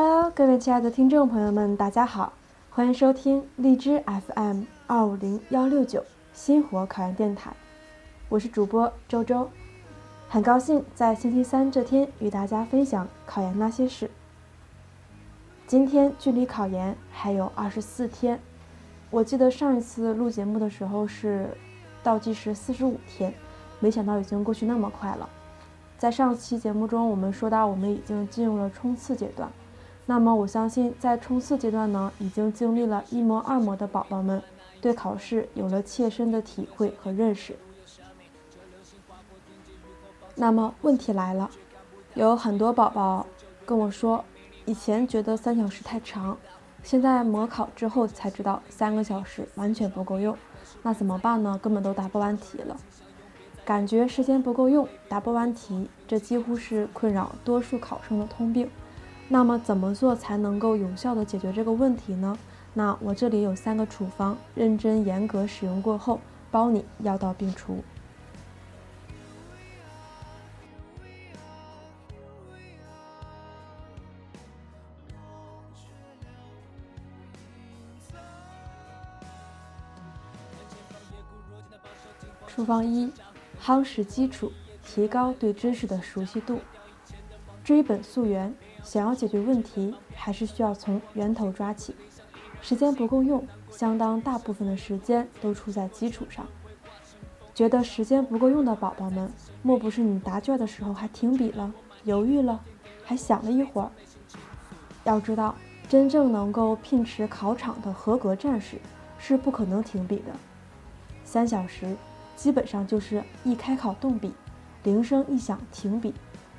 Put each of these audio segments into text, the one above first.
Hello，各位亲爱的听众朋友们，大家好，欢迎收听荔枝 FM 二五零幺六九星火考研电台，我是主播周周，很高兴在星期三这天与大家分享考研那些事。今天距离考研还有二十四天，我记得上一次录节目的时候是倒计时四十五天，没想到已经过去那么快了。在上期节目中，我们说到我们已经进入了冲刺阶段。那么我相信，在冲刺阶段呢，已经经历了一模、二模的宝宝们，对考试有了切身的体会和认识。那么问题来了，有很多宝宝跟我说，以前觉得三小时太长，现在模考之后才知道三个小时完全不够用，那怎么办呢？根本都答不完题了，感觉时间不够用，答不完题，这几乎是困扰多数考生的通病。那么怎么做才能够有效的解决这个问题呢？那我这里有三个处方，认真严格使用过后，包你药到病除。处方一：夯实基础，提高对知识的熟悉度，追本溯源。想要解决问题，还是需要从源头抓起。时间不够用，相当大部分的时间都出在基础上。觉得时间不够用的宝宝们，莫不是你答卷的时候还停笔了、犹豫了，还想了一会儿？要知道，真正能够聘持考场的合格战士，是不可能停笔的。三小时，基本上就是一开考动笔，铃声一响停笔。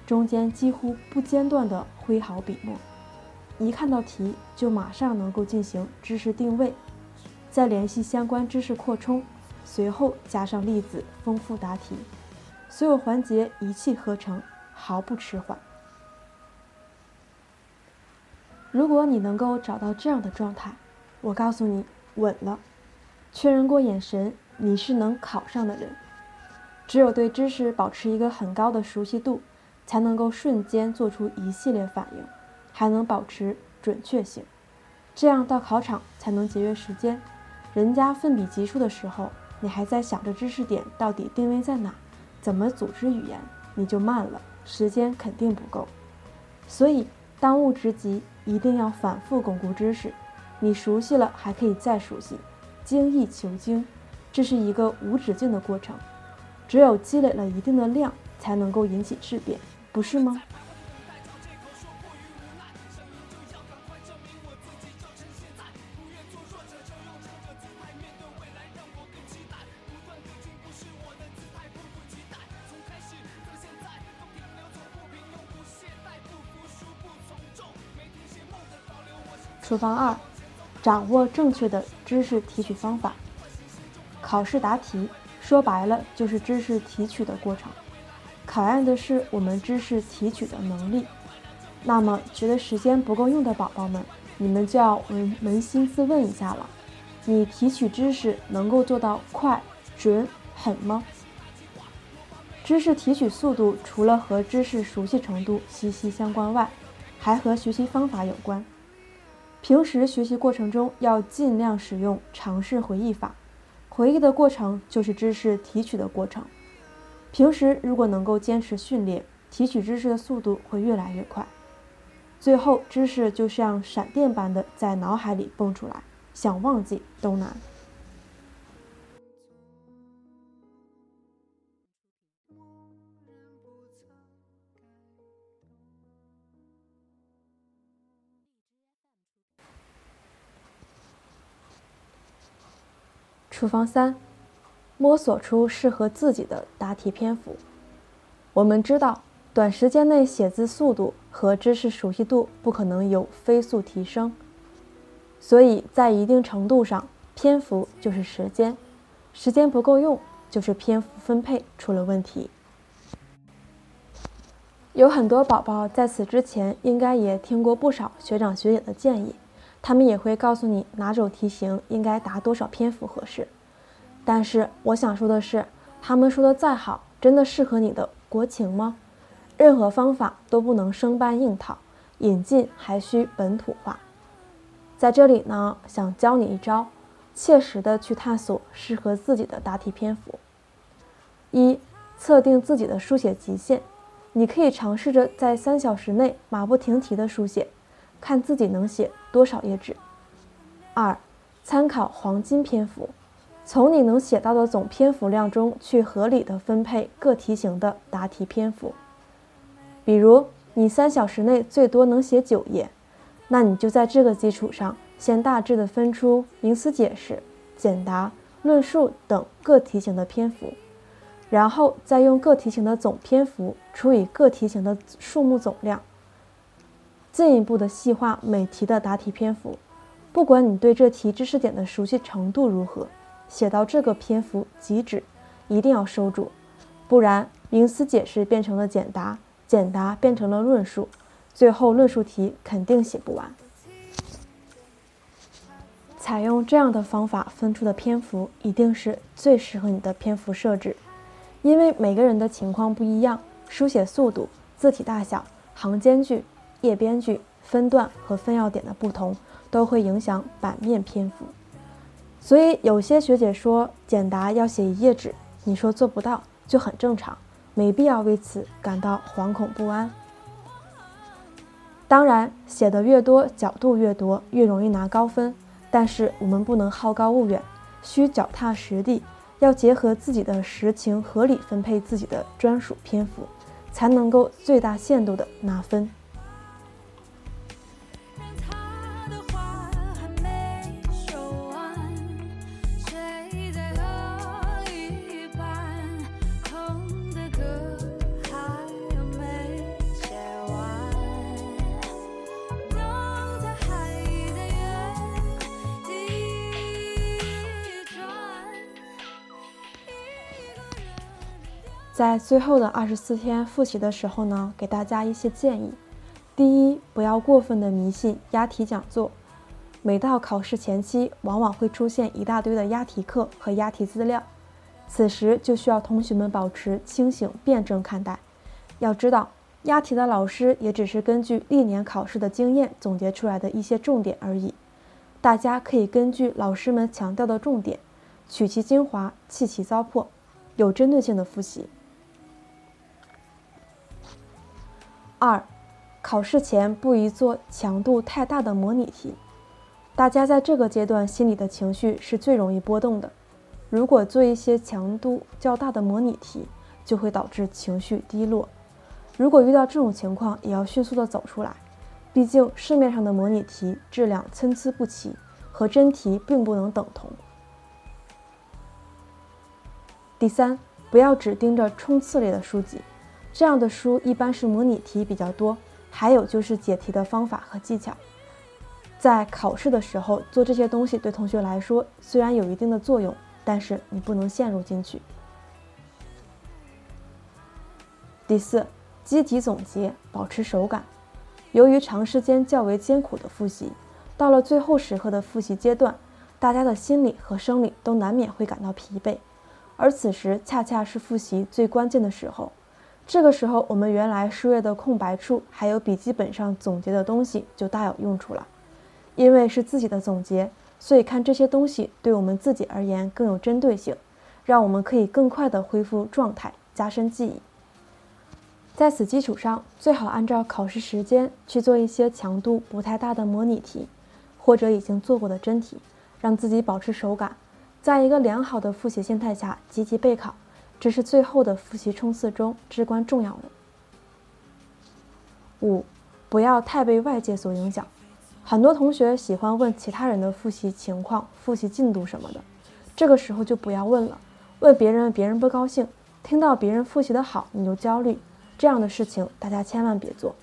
中间几乎不间断地挥毫笔墨，一看到题就马上能够进行知识定位，再联系相关知识扩充，随后加上例子丰富答题，所有环节一气呵成，毫不迟缓。如果你能够找到这样的状态，我告诉你稳了。确认过眼神，你是能考上的人。只有对知识保持一个很高的熟悉度。才能够瞬间做出一系列反应，还能保持准确性，这样到考场才能节约时间。人家奋笔疾书的时候，你还在想着知识点到底定位在哪，怎么组织语言，你就慢了，时间肯定不够。所以当务之急，一定要反复巩固知识。你熟悉了，还可以再熟悉，精益求精，这是一个无止境的过程。只有积累了一定的量，才能够引起质变。不是吗？处方二：掌握正确的知识提取方法。考试答题，说白了就是知识提取的过程。考验的是我们知识提取的能力。那么，觉得时间不够用的宝宝们，你们就要扪扪心自问一下了：你提取知识能够做到快、准、狠吗？知识提取速度除了和知识熟悉程度息息相关外，还和学习方法有关。平时学习过程中要尽量使用尝试回忆法，回忆的过程就是知识提取的过程。平时如果能够坚持训练，提取知识的速度会越来越快，最后知识就像闪电般的在脑海里蹦出来，想忘记都难。处方三。摸索出适合自己的答题篇幅。我们知道，短时间内写字速度和知识熟悉度不可能有飞速提升，所以在一定程度上，篇幅就是时间，时间不够用就是篇幅分配出了问题。有很多宝宝在此之前应该也听过不少学长学姐的建议，他们也会告诉你哪种题型应该答多少篇幅合适。但是我想说的是，他们说的再好，真的适合你的国情吗？任何方法都不能生搬硬套，引进还需本土化。在这里呢，想教你一招，切实的去探索适合自己的答题篇幅。一、测定自己的书写极限，你可以尝试着在三小时内马不停蹄的书写，看自己能写多少页纸。二、参考黄金篇幅。从你能写到的总篇幅量中去合理的分配各题型的答题篇幅。比如你三小时内最多能写九页，那你就在这个基础上先大致的分出名词解释、简答、论述等各题型的篇幅，然后再用各题型的总篇幅除以各题型的数目总量，进一步的细化每题的答题篇幅。不管你对这题知识点的熟悉程度如何。写到这个篇幅即止，一定要收住，不然名词解释变成了简答，简答变成了论述，最后论述题肯定写不完。采用这样的方法分出的篇幅，一定是最适合你的篇幅设置，因为每个人的情况不一样，书写速度、字体大小、行间距、页边距、分段和分要点的不同，都会影响版面篇幅。所以有些学姐说简答要写一页纸，你说做不到就很正常，没必要为此感到惶恐不安。当然，写的越多，角度越多，越容易拿高分。但是我们不能好高骛远，需脚踏实地，要结合自己的实情，合理分配自己的专属篇幅，才能够最大限度的拿分。在最后的二十四天复习的时候呢，给大家一些建议。第一，不要过分的迷信押题讲座。每到考试前期，往往会出现一大堆的押题课和押题资料，此时就需要同学们保持清醒辩证看待。要知道，押题的老师也只是根据历年考试的经验总结出来的一些重点而已。大家可以根据老师们强调的重点，取其精华，弃其糟粕，有针对性的复习。二，考试前不宜做强度太大的模拟题。大家在这个阶段心里的情绪是最容易波动的。如果做一些强度较大的模拟题，就会导致情绪低落。如果遇到这种情况，也要迅速的走出来。毕竟市面上的模拟题质量参差不齐，和真题并不能等同。第三，不要只盯着冲刺类的书籍。这样的书一般是模拟题比较多，还有就是解题的方法和技巧。在考试的时候做这些东西，对同学来说虽然有一定的作用，但是你不能陷入进去。第四，积极总结，保持手感。由于长时间较为艰苦的复习，到了最后时刻的复习阶段，大家的心理和生理都难免会感到疲惫，而此时恰恰是复习最关键的时候。这个时候，我们原来书页的空白处，还有笔记本上总结的东西，就大有用处了。因为是自己的总结，所以看这些东西对我们自己而言更有针对性，让我们可以更快的恢复状态，加深记忆。在此基础上，最好按照考试时间去做一些强度不太大的模拟题，或者已经做过的真题，让自己保持手感，在一个良好的复习心态下积极备考。这是最后的复习冲刺中至关重要的。五，不要太被外界所影响。很多同学喜欢问其他人的复习情况、复习进度什么的，这个时候就不要问了。问别人，别人不高兴；听到别人复习的好，你就焦虑。这样的事情大家千万别做。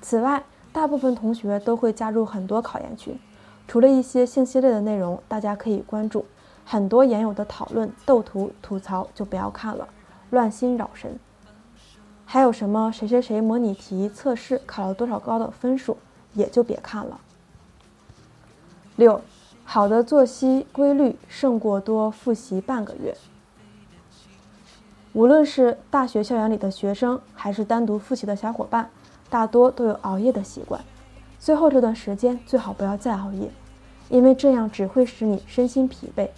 此外，大部分同学都会加入很多考研群，除了一些信息类的内容，大家可以关注。很多研友的讨论、斗图、吐槽就不要看了，乱心扰神。还有什么谁谁谁模拟题测试考了多少高的分数，也就别看了。六，好的作息规律胜过多复习半个月。无论是大学校园里的学生，还是单独复习的小伙伴，大多都有熬夜的习惯，最后这段时间最好不要再熬夜，因为这样只会使你身心疲惫，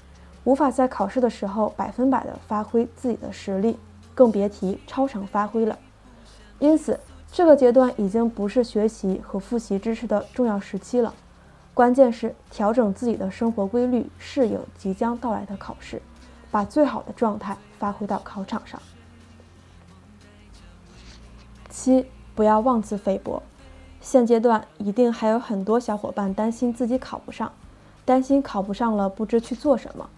无法在考试的时候百分百的发挥自己的实力，更别提超常发挥了。因此，这个阶段已经不是学习和复习知识的重要时期了，关键是调整自己的生活规律，适应即将到来的考试，把最好的状态发挥到考场上。七，不要妄自菲薄。现阶段一定还有很多小伙伴担心自己考不上，担心考不上了不知去做什么。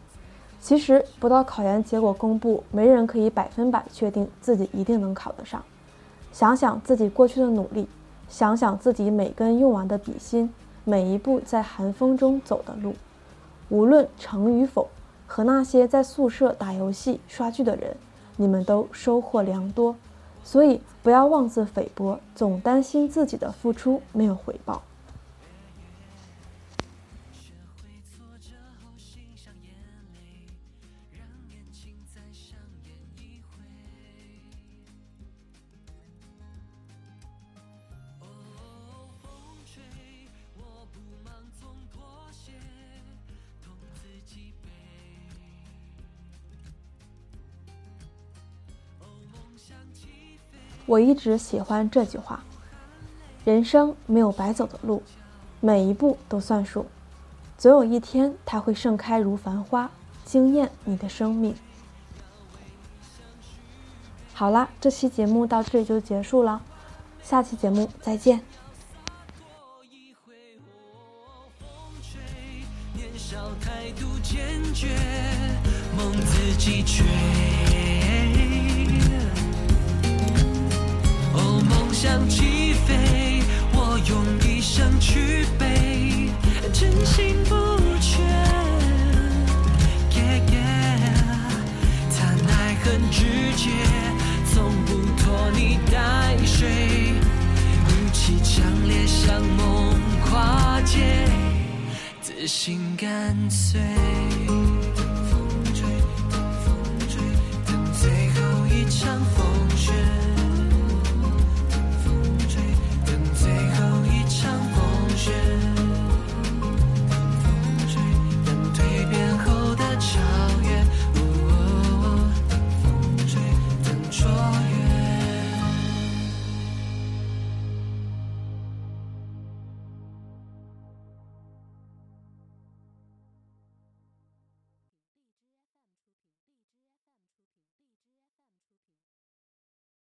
其实不到考研结果公布，没人可以百分百确定自己一定能考得上。想想自己过去的努力，想想自己每根用完的笔芯，每一步在寒风中走的路，无论成与否，和那些在宿舍打游戏、刷剧的人，你们都收获良多。所以不要妄自菲薄，总担心自己的付出没有回报。我一直喜欢这句话：人生没有白走的路，每一步都算数，总有一天它会盛开如繁花，惊艳你的生命。好啦，这期节目到这里就结束了，下期节目再见。界，从不拖泥带水，怒气强烈像梦跨界，自信干脆。等风吹，等风吹，等最后一场风。